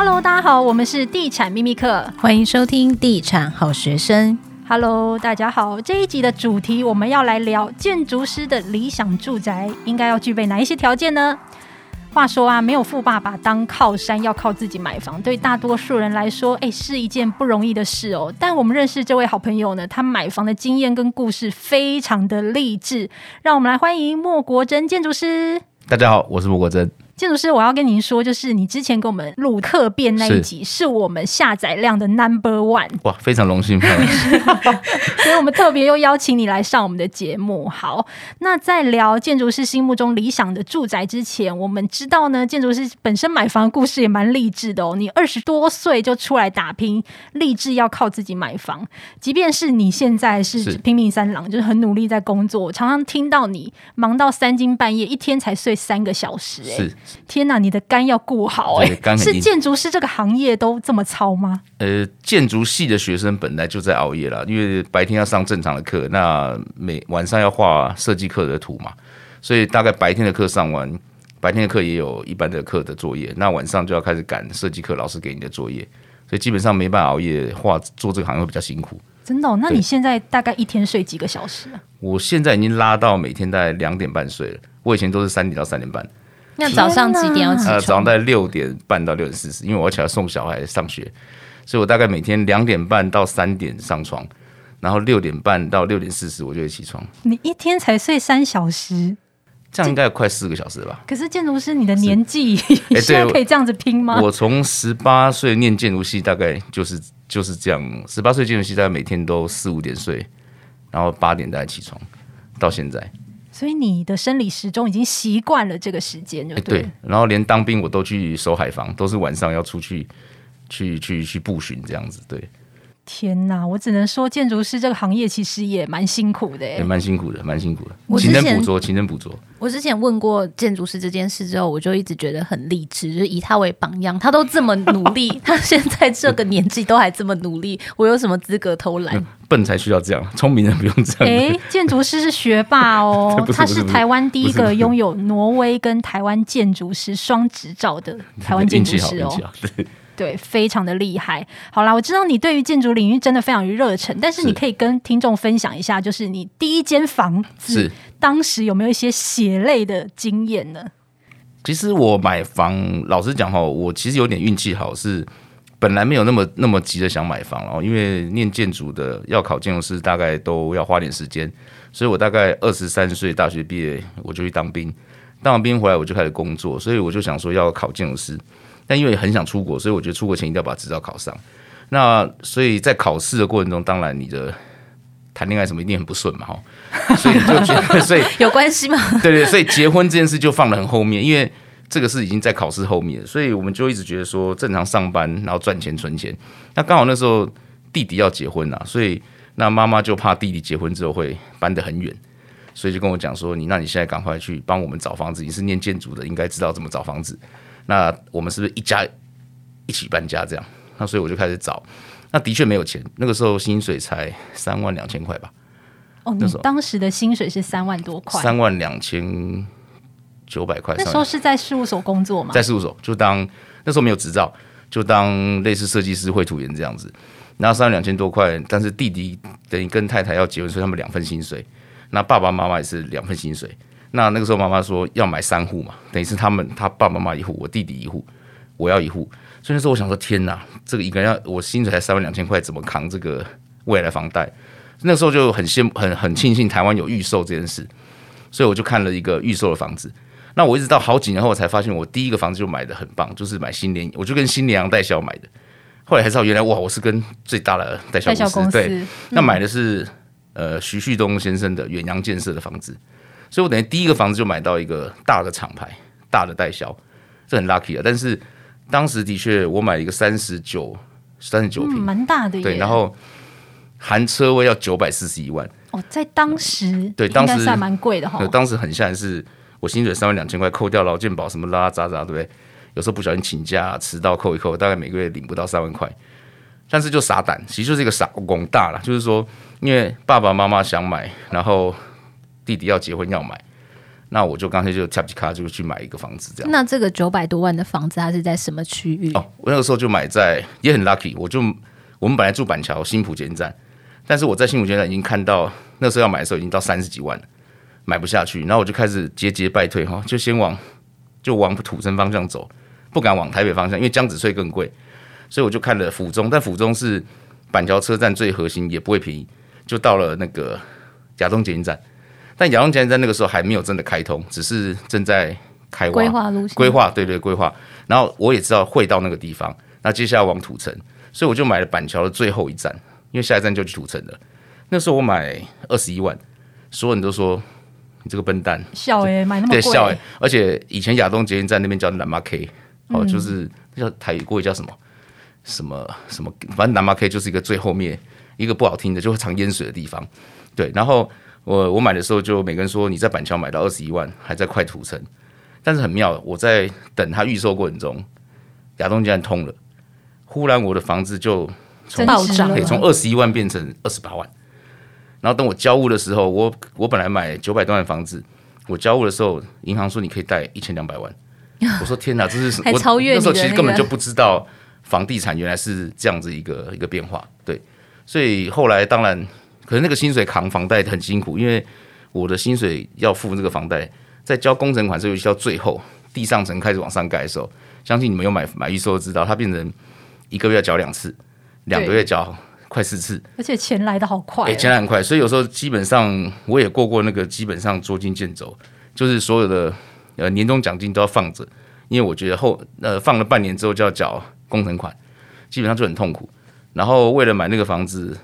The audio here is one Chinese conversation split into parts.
Hello，大家好，我们是地产秘密课，欢迎收听地产好学生。Hello，大家好，这一集的主题我们要来聊建筑师的理想住宅应该要具备哪一些条件呢？话说啊，没有富爸爸当靠山，要靠自己买房，对大多数人来说，哎，是一件不容易的事哦。但我们认识这位好朋友呢，他买房的经验跟故事非常的励志，让我们来欢迎莫国珍建筑师。大家好，我是莫国珍。建筑师，我要跟您说，就是你之前给我们录客变那一集，是，是我们下载量的 number one。哇，非常荣幸，所以我们特别又邀请你来上我们的节目。好，那在聊建筑师心目中理想的住宅之前，我们知道呢，建筑师本身买房的故事也蛮励志的哦。你二十多岁就出来打拼，励志要靠自己买房，即便是你现在是拼命三郎，就是很努力在工作，我常常听到你忙到三更半夜，一天才睡三个小时，哎。天哪，你的肝要顾好哎、欸！是建筑师这个行业都这么操吗？呃，建筑系的学生本来就在熬夜了，因为白天要上正常的课，那每晚上要画设计课的图嘛，所以大概白天的课上完，白天的课也有一般的课的作业，那晚上就要开始赶设计课老师给你的作业，所以基本上没办法熬夜画，做这个行业会比较辛苦。真的、哦？那你现在大概一天睡几个小时啊？我现在已经拉到每天大概两点半睡了，我以前都是三点到三点半。那早上几点要起床？呃，早上在六点半到六点四十，因为我要起来送小孩上学，所以我大概每天两点半到三点上床，然后六点半到六点四十我就会起床。你一天才睡三小时，这样应该有快四个小时了吧？可是建筑师，你的年纪 现在可以这样子拼吗？我从十八岁念建筑系，大概就是就是这样。十八岁建筑系，大概每天都四五点睡，然后八点再起床，到现在。所以你的生理时钟已经习惯了这个时间，对不。对，然后连当兵我都去守海防，都是晚上要出去，去去去步巡这样子，对。天哪，我只能说建筑师这个行业其实也蛮辛苦的，也蛮辛苦的，蛮辛苦的。勤能捕捉，勤能捕捉。我之前问过建筑师这件事之后，我就一直觉得很励志，就是以他为榜样，他都这么努力，他现在这个年纪都还这么努力，我有什么资格偷懒？笨才需要这样，聪明人不用这样。哎，建筑师是学霸哦，他是台湾第一个拥有挪威跟台湾建筑师双执照的台湾建筑师哦。对，非常的厉害。好啦，我知道你对于建筑领域真的非常有热忱，但是你可以跟听众分享一下，就是你第一间房子当时有没有一些血泪的经验呢？其实我买房，老实讲哈，我其实有点运气好，是本来没有那么那么急的想买房哦，因为念建筑的要考建筑师，大概都要花点时间，所以我大概二十三岁大学毕业我就去当兵，当完兵回来我就开始工作，所以我就想说要考建筑师。但因为很想出国，所以我觉得出国前一定要把执照考上。那所以在考试的过程中，当然你的谈恋爱什么一定很不顺嘛，哈。所以就觉得，所以 有关系吗？对对，所以结婚这件事就放得很后面，因为这个是已经在考试后面，所以我们就一直觉得说正常上班，然后赚钱存钱。那刚好那时候弟弟要结婚了，所以那妈妈就怕弟弟结婚之后会搬得很远，所以就跟我讲说：“你那你现在赶快去帮我们找房子，你是念建筑的，应该知道怎么找房子。”那我们是不是一家一起搬家这样？那所以我就开始找，那的确没有钱，那个时候薪水才三万两千块吧。哦，你当时的薪水是三万多块，三万两千九百块。那时候是在事务所工作吗？在事务所，就当那时候没有执照，就当类似设计师、绘图员这样子。然后三万两千多块，但是弟弟等于跟太太要结婚，所以他们两份薪水。那爸爸妈妈也是两份薪水。那那个时候，妈妈说要买三户嘛，等于是他们他爸爸妈妈一户，我弟弟一户，我要一户。所以那时候我想说，天哪，这个一个人要我薪水才三万两千块，怎么扛这个未来房贷？那时候就很羡慕，很很庆幸台湾有预售这件事，所以我就看了一个预售的房子。那我一直到好几年后才发现，我第一个房子就买的很棒，就是买新联，我就跟新联洋代销买的。后来才知道，原来哇，我是跟最大的代销公司，公司对，那买的是、嗯、呃徐旭东先生的远洋建设的房子。所以我等于第一个房子就买到一个大的厂牌，大的代销，这很 lucky 啊。但是当时的确，我买了一个三十九、三十九平，蛮大的。对，然后含车位要九百四十一万。哦，在当时，对，当时还蛮贵的哈。当时很吓人，是我薪水三万两千块，扣掉劳健保什么拉拉杂杂，对不对？有时候不小心请假迟到扣一扣，大概每个月领不到三万块。但是就傻胆，其实就是一个傻广大了，就是说，因为爸爸妈妈想买，然后。弟弟要结婚要买，那我就干脆就跳皮卡就去买一个房子这样。那这个九百多万的房子，它是在什么区域？哦，我那个时候就买在也很 lucky，我就我们本来住板桥新浦捷运站，但是我在新浦捷运站已经看到那时候要买的时候已经到三十几万了，买不下去，然后我就开始节节败退哈，就先往就往土城方向走，不敢往台北方向，因为江子翠更贵，所以我就看了府中，但府中是板桥车站最核心，也不会便宜，就到了那个甲东捷运站。但亚东捷运站那个时候还没有真的开通，只是正在开规划路线，规划对对规划。然后我也知道会到那个地方，那接下来往土城，所以我就买了板桥的最后一站，因为下一站就去土城了。那时候我买二十一万，所有人都说你这个笨蛋，笑哎、欸，买那么贵，对笑哎、欸。而且以前亚东捷运站那边叫南马 K，哦，就是叫台语过去叫什么什么什么，反正南马 K 就是一个最后面一个不好听的，就会藏淹水的地方。对，然后。我我买的时候就每个人说，你在板桥买到二十一万，还在快土城，但是很妙，我在等它预售过程中，亚东竟然通了，忽然我的房子就从暴涨，从二十一万变成二十八万，然后等我交屋的时候，我我本来买九百多万房子，我交屋的时候，银行说你可以贷一千两百万，我说天哪，这是我那时候其实根本就不知道房地产原来是这样子一个一个变化，对，所以后来当然。可是那个薪水扛房贷很辛苦，因为我的薪水要付这个房贷，在交工程款时，尤其到最后地上层开始往上盖的时候，相信你们有买买预售知道，它变成一个月要缴两次，两个月缴快四次，而且钱来的好快，钱来很快，所以有时候基本上我也过过那个基本上捉襟见肘，就是所有的呃年终奖金都要放着，因为我觉得后呃放了半年之后就要缴工程款，基本上就很痛苦，然后为了买那个房子。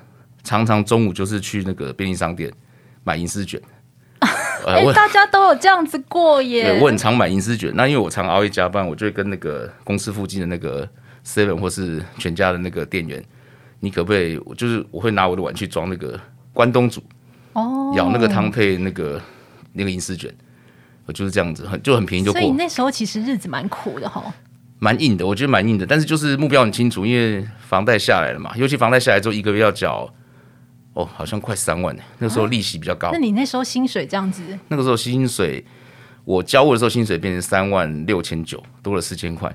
常常中午就是去那个便利商店买银丝卷，哎、欸，大家都有这样子过耶。对，我很常买银丝卷，那因为我常熬夜加班，我就会跟那个公司附近的那个 Seven 或是全家的那个店员，你可不可以？我就是我会拿我的碗去装那个关东煮，哦，舀那个汤配那个那个银丝卷，我就是这样子，很就很便宜就过。所以你那时候其实日子蛮苦的哈，蛮硬的，我觉得蛮硬的，但是就是目标很清楚，因为房贷下来了嘛，尤其房贷下来之后一个月要缴。哦，好像快三万呢。那时候利息比较高。啊，那你那时候薪水这样子？那个时候薪水，我交屋的时候薪水变成三万六千九，多了四千块。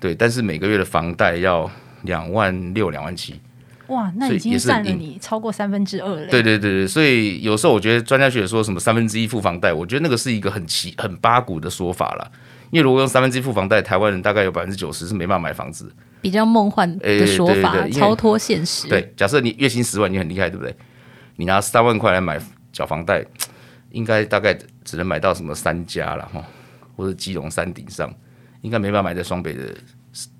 对，但是每个月的房贷要两万六、两万七。哇，那已经占了你超过三分之二了。对对对对，所以有时候我觉得专家学者说什么三分之一付房贷，我觉得那个是一个很奇、很八股的说法了。因为如果用三分之一付房贷，台湾人大概有百分之九十是没办法买房子。比较梦幻的说法，欸、对对对，超脱现实。对，假设你月薪十万，你很厉害，对不对？你拿三万块来买缴房贷，应该大概只能买到什么三家了哈，或者基隆山顶上，应该没办法买在双北的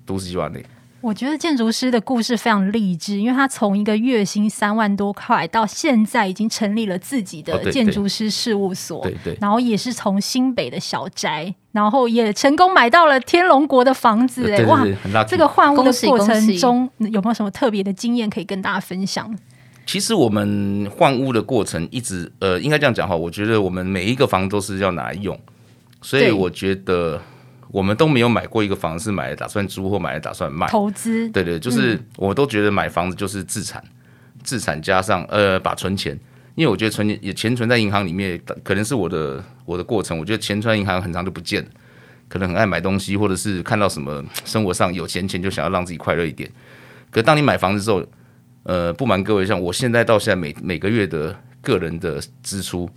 都市计划内。我觉得建筑师的故事非常励志，因为他从一个月薪三万多块，到现在已经成立了自己的建筑师事务所，对对，然后也是从新北的小宅，然后也成功买到了天龙国的房子，哎哇，这个换屋的过程中有没有什么特别的经验可以跟大家分享？其实我们换屋的过程一直呃，应该这样讲哈，我觉得我们每一个房都是要拿来用，所以我觉得。我们都没有买过一个房子，是买来打算租或买来打算卖投资。对对，就是我都觉得买房子就是自产，自产加上呃把存钱，因为我觉得存钱也钱存在银行里面，可能是我的我的过程。我觉得钱存在银行很长就不见了，可能很爱买东西，或者是看到什么生活上有闲钱就想要让自己快乐一点。可当你买房子之后，呃，不瞒各位，像我现在到现在每每个月的个人的支出。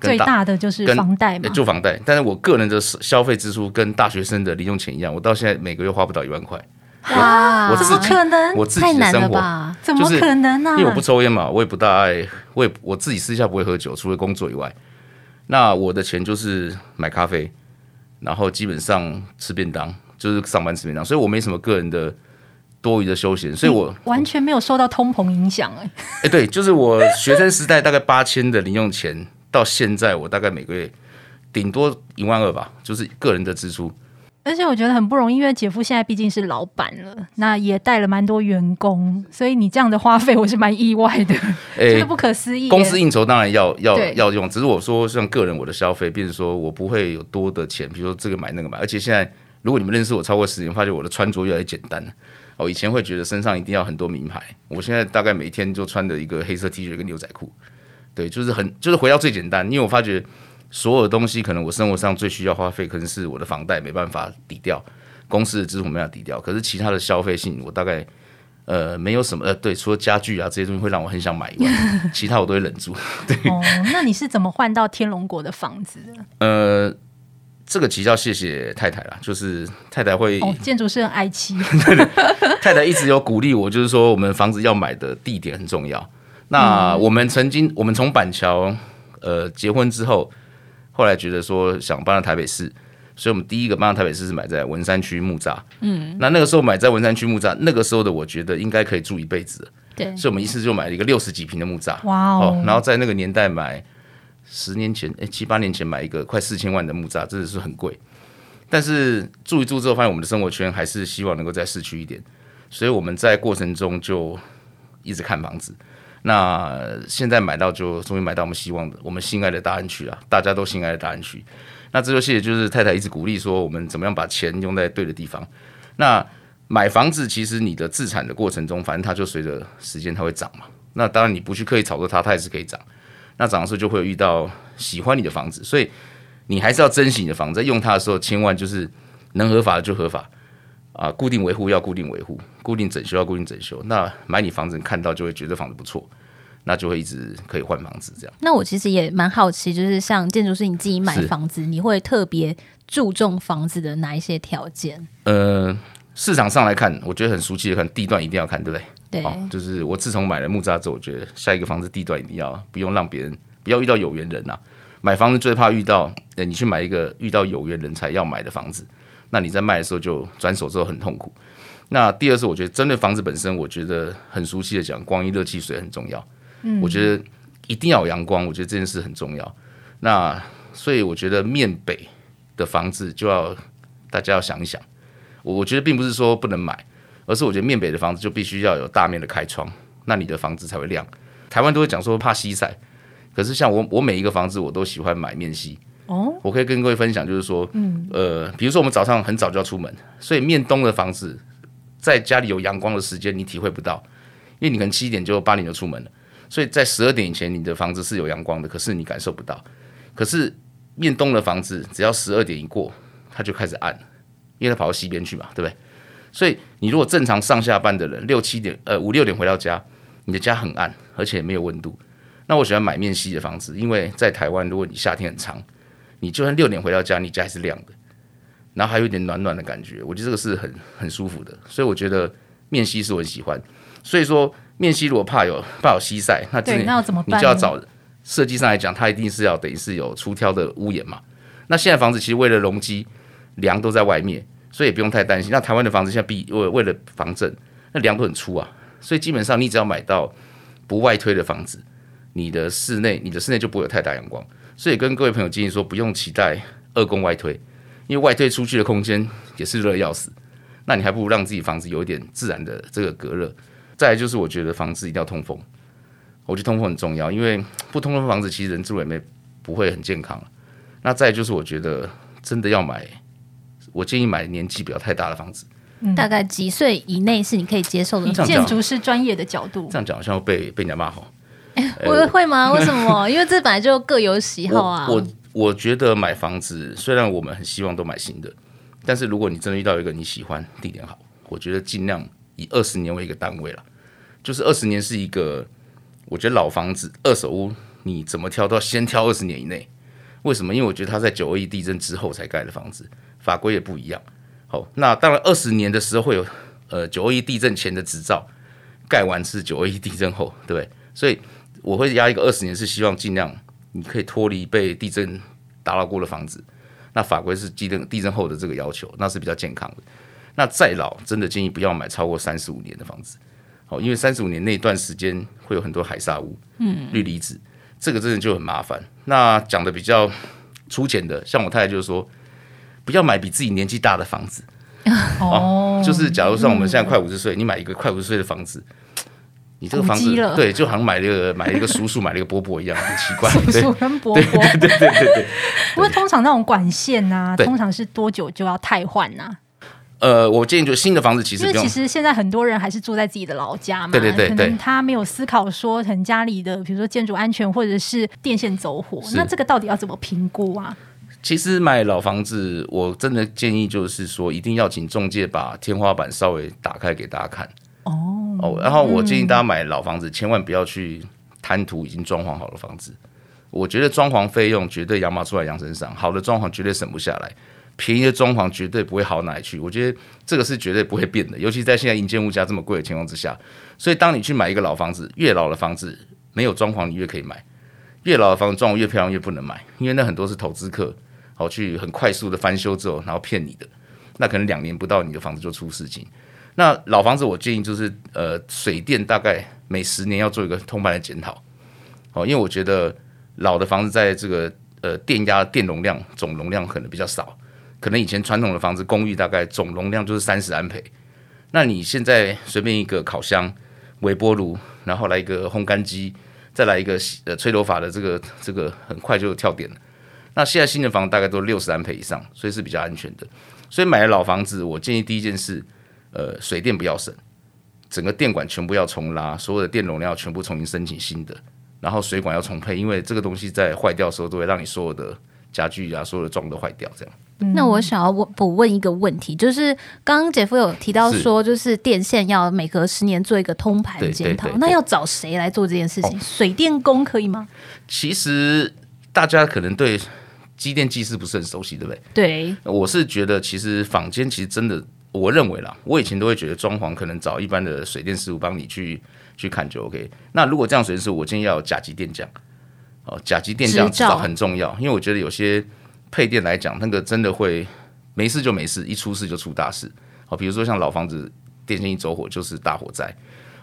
最大的就是房贷嘛，就房贷。但是我个人的消费支出跟大学生的零用钱一样，我到现在每个月花不到一万块。哇，我怎么可能？我自己的生活，太难了吧？怎么可能呢？因为我不抽烟嘛，我也不大爱，我也我自己私下不会喝酒，除了工作以外。那我的钱就是买咖啡，然后基本上吃便当，就是上班吃便当，所以我没什么个人的多余的休闲，所以我完全没有受到通膨影响。哎，哎，对，就是我学生时代大概八千的零用钱。到现在，我大概每个月顶多一万二吧，就是个人的支出。而且我觉得很不容易，因为姐夫现在毕竟是老板了，那也带了蛮多员工，所以你这样的花费，我是蛮意外的，欸、就是不可思议。公司应酬当然要要要用，只是我说像个人我的消费，比如说我不会有多的钱，比如说这个买那个买。而且现在如果你们认识我超过十年，发现我的穿着越来越简单了。哦，以前会觉得身上一定要很多名牌，我现在大概每天就穿着一个黑色 T 恤跟牛仔裤。对，就是很，就是回到最简单，因为我发觉所有的东西可能我生活上最需要花费，可能是我的房贷没办法抵掉，公司的支出没办法抵掉，可是其他的消费性我大概。呃，没有什么呃，对，除了家具啊这些东西会让我很想买以外，其他我都会忍住。对，哦，那你是怎么换到天龙国的房子的？呃，这个其实要谢谢太太啦，就是太太会，哦，建筑师很爱妻，对对，太太一直有鼓励我，就是说我们房子要买的地点很重要。那我们曾经，我们从板桥呃结婚之后，后来觉得说想搬到台北市。所以，我们第一个搬到台北市是买在文山区木栅。嗯，那那个时候买在文山区木栅，那个时候的我觉得应该可以住一辈子。对，所以我们一次就买了一个六十几平的木栅。哇哦！然后在那个年代买，十年前哎七八年前买一个快四千万的木栅，真的是很贵。但是住一住之后，发现我们的生活圈还是希望能够在市区一点，所以我们在过程中就一直看房子。那现在买到就终于买到我们希望的，我们心爱的大安区了，大家都心爱的大安区。那这就谢谢，就是太太一直鼓励说，我们怎么样把钱用在对的地方。那买房子其实你的自产的过程中，反正它就随着时间它会涨嘛。那当然你不去刻意炒作它，它也是可以涨。那涨的时候就会遇到喜欢你的房子，所以你还是要珍惜你的房子，在用它的时候千万就是能合法的就合法啊，固定维护要固定维护，固定整修要固定整修。那买你房子你看到就会觉得房子不错。那就会一直可以换房子这样。那我其实也蛮好奇，就是像建筑师你自己买房子，你会特别注重房子的哪一些条件？呃，市场上来看，我觉得很熟悉的看地段一定要看，对不对？对。哦，就是我自从买了木栅之后，我觉得下一个房子地段一定要不用让别人不要遇到有缘人呐、啊。买房子最怕遇到，呃，你去买一个遇到有缘人才要买的房子，那你在卖的时候就转手之后很痛苦。那第二是我觉得针对房子本身，我觉得很熟悉的讲，光阴热气水很重要。嗯我觉得一定要有阳光，我觉得这件事很重要。那所以我觉得面北的房子就要大家要想一想。我我觉得并不是说不能买，而是我觉得面北的房子就必须要有大面的开窗，那你的房子才会亮。台湾都会讲说怕西晒，可是像我我每一个房子我都喜欢买面西。哦，我可以跟各位分享，就是说，嗯，呃，比如说我们早上很早就要出门，所以面东的房子在家里有阳光的时间你体会不到，因为你可能七点就八点就出门了。所以在十二点以前，你的房子是有阳光的，可是你感受不到。可是面东的房子，只要十二点一过，它就开始暗，因为它跑到西边去嘛，对不对？所以你如果正常上下班的人，六七点呃五六点回到家，你的家很暗，而且没有温度。那我喜欢买面西的房子，因为在台湾，如果你夏天很长，你就算六点回到家，你家还是亮的，然后还有一点暖暖的感觉，我觉得这个是很很舒服的。所以我觉得面西是我很喜欢。所以说。面西如果怕有 怕有西晒，那这那怎么办？你就要找设计上来讲，它一定是要等于是有出挑的屋檐嘛。那现在房子其实为了容积，梁都在外面，所以也不用太担心。那台湾的房子现在比为为了防震，那梁都很粗啊，所以基本上你只要买到不外推的房子，你的室内你的室内就不会有太大阳光。所以跟各位朋友建议说，不用期待二供外推，因为外推出去的空间也是热要死。那你还不如让自己房子有一点自然的这个隔热。再来就是，我觉得房子一定要通风。我觉得通风很重要，因为不通风的房子，其实人住也没不会很健康。那再来就是，我觉得真的要买，我建议买年纪不要太大的房子。嗯、大概几岁以内是你可以接受的？建筑师专业的角度，这样讲好像会被被人家骂吼。我、欸、会吗？为什么？因为这本来就各有喜好啊。我我，我觉得买房子，虽然我们很希望都买新的，但是如果你真的遇到一个你喜欢、地点好，我觉得尽量。以二十年为一个单位了，就是二十年是一个，我觉得老房子、二手屋，你怎么挑都要先挑二十年以内。为什么？因为我觉得它在九二一地震之后才盖的房子，法规也不一样。好，那当然二十年的时候会有，呃，九二一地震前的执照，盖完是九二一地震后，对不对？所以我会压一个二十年，是希望尽量你可以脱离被地震打扰过的房子。那法规是地震地震后的这个要求，那是比较健康的。那再老，真的建议不要买超过三十五年的房子，好，因为三十五年那段时间会有很多海砂屋、嗯，氯离子，这个真的就很麻烦。那讲的比较粗浅的，像我太太就是说，不要买比自己年纪大的房子，哦，就是假如说我们现在快五十岁，你买一个快五十岁的房子，你这个房子对，就好像买了一个 买了一个叔叔买了一个伯伯一样，很奇怪，叔叔跟伯伯，对对对对。不过通常那种管线啊，通常是多久就要汰换呢？呃，我建议就新的房子其实，因为其实现在很多人还是住在自己的老家嘛，对对对，可能他没有思考说，很家里的比如说建筑安全或者是电线走火，那这个到底要怎么评估啊？其实买老房子，我真的建议就是说，一定要请中介把天花板稍微打开给大家看哦，然后我建议大家买老房子，千万不要去贪图已经装潢好的房子，我觉得装潢费用绝对羊毛出在羊身上，好的装潢绝对省不下来。便宜的装潢绝对不会好哪里去，我觉得这个是绝对不会变的，尤其在现在营建物价这么贵的情况之下。所以，当你去买一个老房子，越老的房子没有装潢，你越可以买；越老的房子装潢越漂亮，越不能买，因为那很多是投资客，好去很快速的翻修之后，然后骗你的，那可能两年不到，你的房子就出事情。那老房子，我建议就是，呃，水电大概每十年要做一个通盘的检讨，哦，因为我觉得老的房子在这个呃电压、电容量、总容量可能比较少。可能以前传统的房子公寓大概总容量就是三十安培，那你现在随便一个烤箱、微波炉，然后来一个烘干机，再来一个呃吹头发的这个这个很快就跳电了。那现在新的房子大概都六十安培以上，所以是比较安全的。所以买了老房子，我建议第一件事，呃，水电不要省，整个电管全部要重拉，所有的电容量要全部重新申请新的，然后水管要重配，因为这个东西在坏掉的时候都会让你所有的家具啊、所有的装都坏掉，这样。那我想要问补问一个问题，就是刚刚姐夫有提到说，就是电线要每隔十年做一个通盘检讨，那要找谁来做这件事情？哦、水电工可以吗？其实大家可能对机电技师不是很熟悉，对不对？对，我是觉得其实坊间其实真的，我认为啦，我以前都会觉得装潢可能找一般的水电师傅帮你去去看就 OK。那如果这样水电师傅，我建议要有甲级电匠哦，甲级电匠至少很重要，因为我觉得有些。配电来讲，那个真的会没事就没事，一出事就出大事。哦，比如说像老房子电线一走火就是大火灾。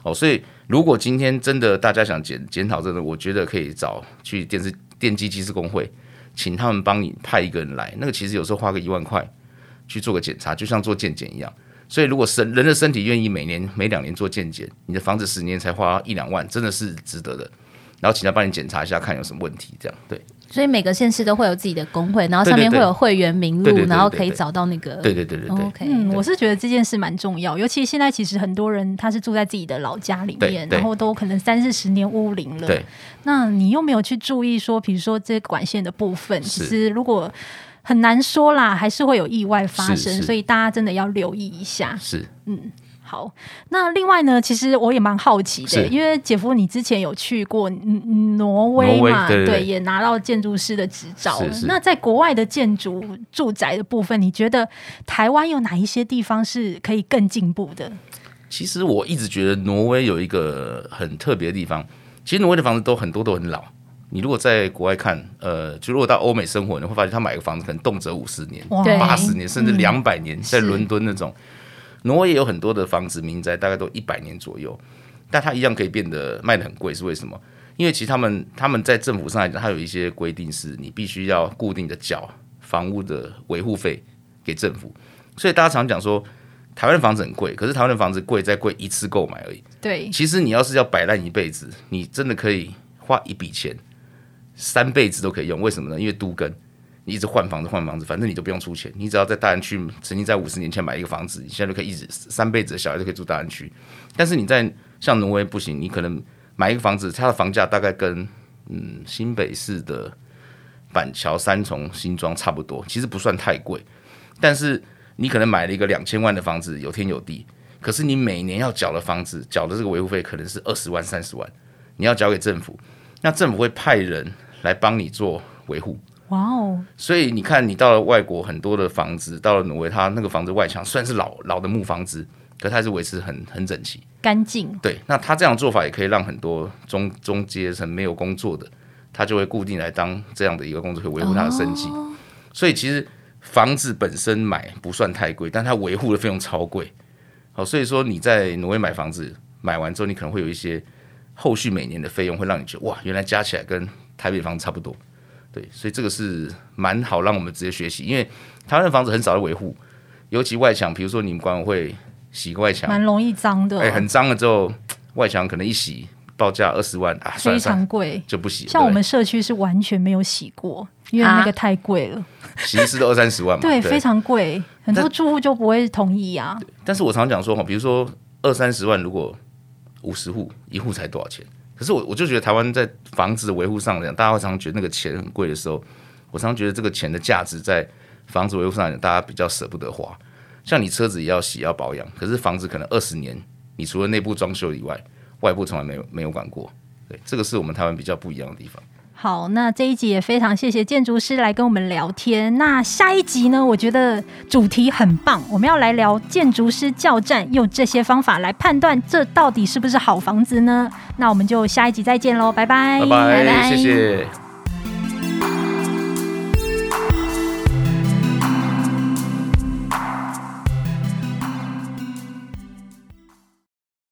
哦，所以如果今天真的大家想检检讨这个，我觉得可以找去电视电机技师工会，请他们帮你派一个人来。那个其实有时候花个一万块去做个检查，就像做健检一样。所以如果身人的身体愿意每年每两年做健检，你的房子十年才花一两万，真的是值得的。然后请他帮你检查一下，看有什么问题，这样对。所以每个县市都会有自己的工会，然后上面会有会员名录，然后可以找到那个。对对对对，对。OK，嗯，我是觉得这件事蛮重要，尤其现在其实很多人他是住在自己的老家里面，然后都可能三四十年屋龄了。对。那你又没有去注意说，比如说这管线的部分，其实如果很难说啦，还是会有意外发生，所以大家真的要留意一下。是，嗯。好，那另外呢，其实我也蛮好奇的，因为姐夫你之前有去过挪威嘛，对，对，对，对，也拿到建筑师的执照。是是，那在国外的建筑住宅的部分，你觉得台湾有哪一些地方是可以更进步的？其实我一直觉得挪威有一个很特别的地方，其实挪威的房子都很多都很老。你如果在国外看，呃，就如果到欧美生活，你会发现他买个房子可能动辄五十年、八十年，甚至两百年，在伦敦那种。挪威也有很多的房子，民宅大概都一百年左右，但它一样可以变得卖的很贵，是为什么？因为其实他们他们在政府上来讲，它有一些规定，是你必须要固定的缴房屋的维护费给政府。所以大家常讲说，台湾的房子很贵，可是台湾的房子贵在贵一次购买而已。对，其实你要是要摆烂一辈子，你真的可以花一笔钱，三辈子都可以用。为什么呢？因为都跟。你一直换房子换房子，反正你都不用出钱。你只要在大安区，曾经在五十年前买一个房子，你现在就可以一直三辈子的小孩都可以住大安区。但是你在像挪威不行，你可能买一个房子，它的房价大概跟嗯新北市的板桥三重新庄差不多，其实不算太贵。但是你可能买了一个两千万的房子，有天有地，可是你每年要缴的房子缴的这个维护费可能是二十万三十万，你要交给政府，那政府会派人来帮你做维护。哇哦！所以你看，你到了外国，很多的房子，到了挪威，它那个房子外墙虽然是老老的木房子，可它还是维持很很整齐、干净。对，那他这样做法也可以让很多中中阶层没有工作的，他就会固定来当这样的一个工作，可以维护他的生计。哦。所以其实房子本身买不算太贵，但它维护的费用超贵。好，所以说你在挪威买房子，买完之后你可能会有一些后续每年的费用，会让你觉得哇，原来加起来跟台北房子差不多。对，所以这个是蛮好让我们直接学习，因为台湾的房子很少的维护，尤其外墙，比如说你们管委会洗个外墙，蛮容易脏的。哎，很脏了之后，外墙可能一洗报价二十万啊，非常贵，就不洗。像我们社区是完全没有洗过，因为那个太贵了，洗一次都二三十万嘛，对，非常贵。很多住户就不会同意啊。但是我常讲说哈，比如说二三十万，如果五十户，一户才多少钱？可是我我就觉得台湾在房子的维护上讲，大家会常觉得那个钱很贵的时候，我常常觉得这个钱的价值在房子维护上讲，大家比较舍不得花。像你车子也要洗要保养，可是房子可能二十年，你除了内部装修以外，外部从来没有没有管过。对，这个是我们台湾比较不一样的地方。好，那这一集也非常谢谢建筑师来跟我们聊天。那下一集呢？我觉得主题很棒，我们要来聊建筑师教战，用这些方法来判断这到底是不是好房子呢？那我们就下一集再见喽，拜拜，拜拜，谢谢。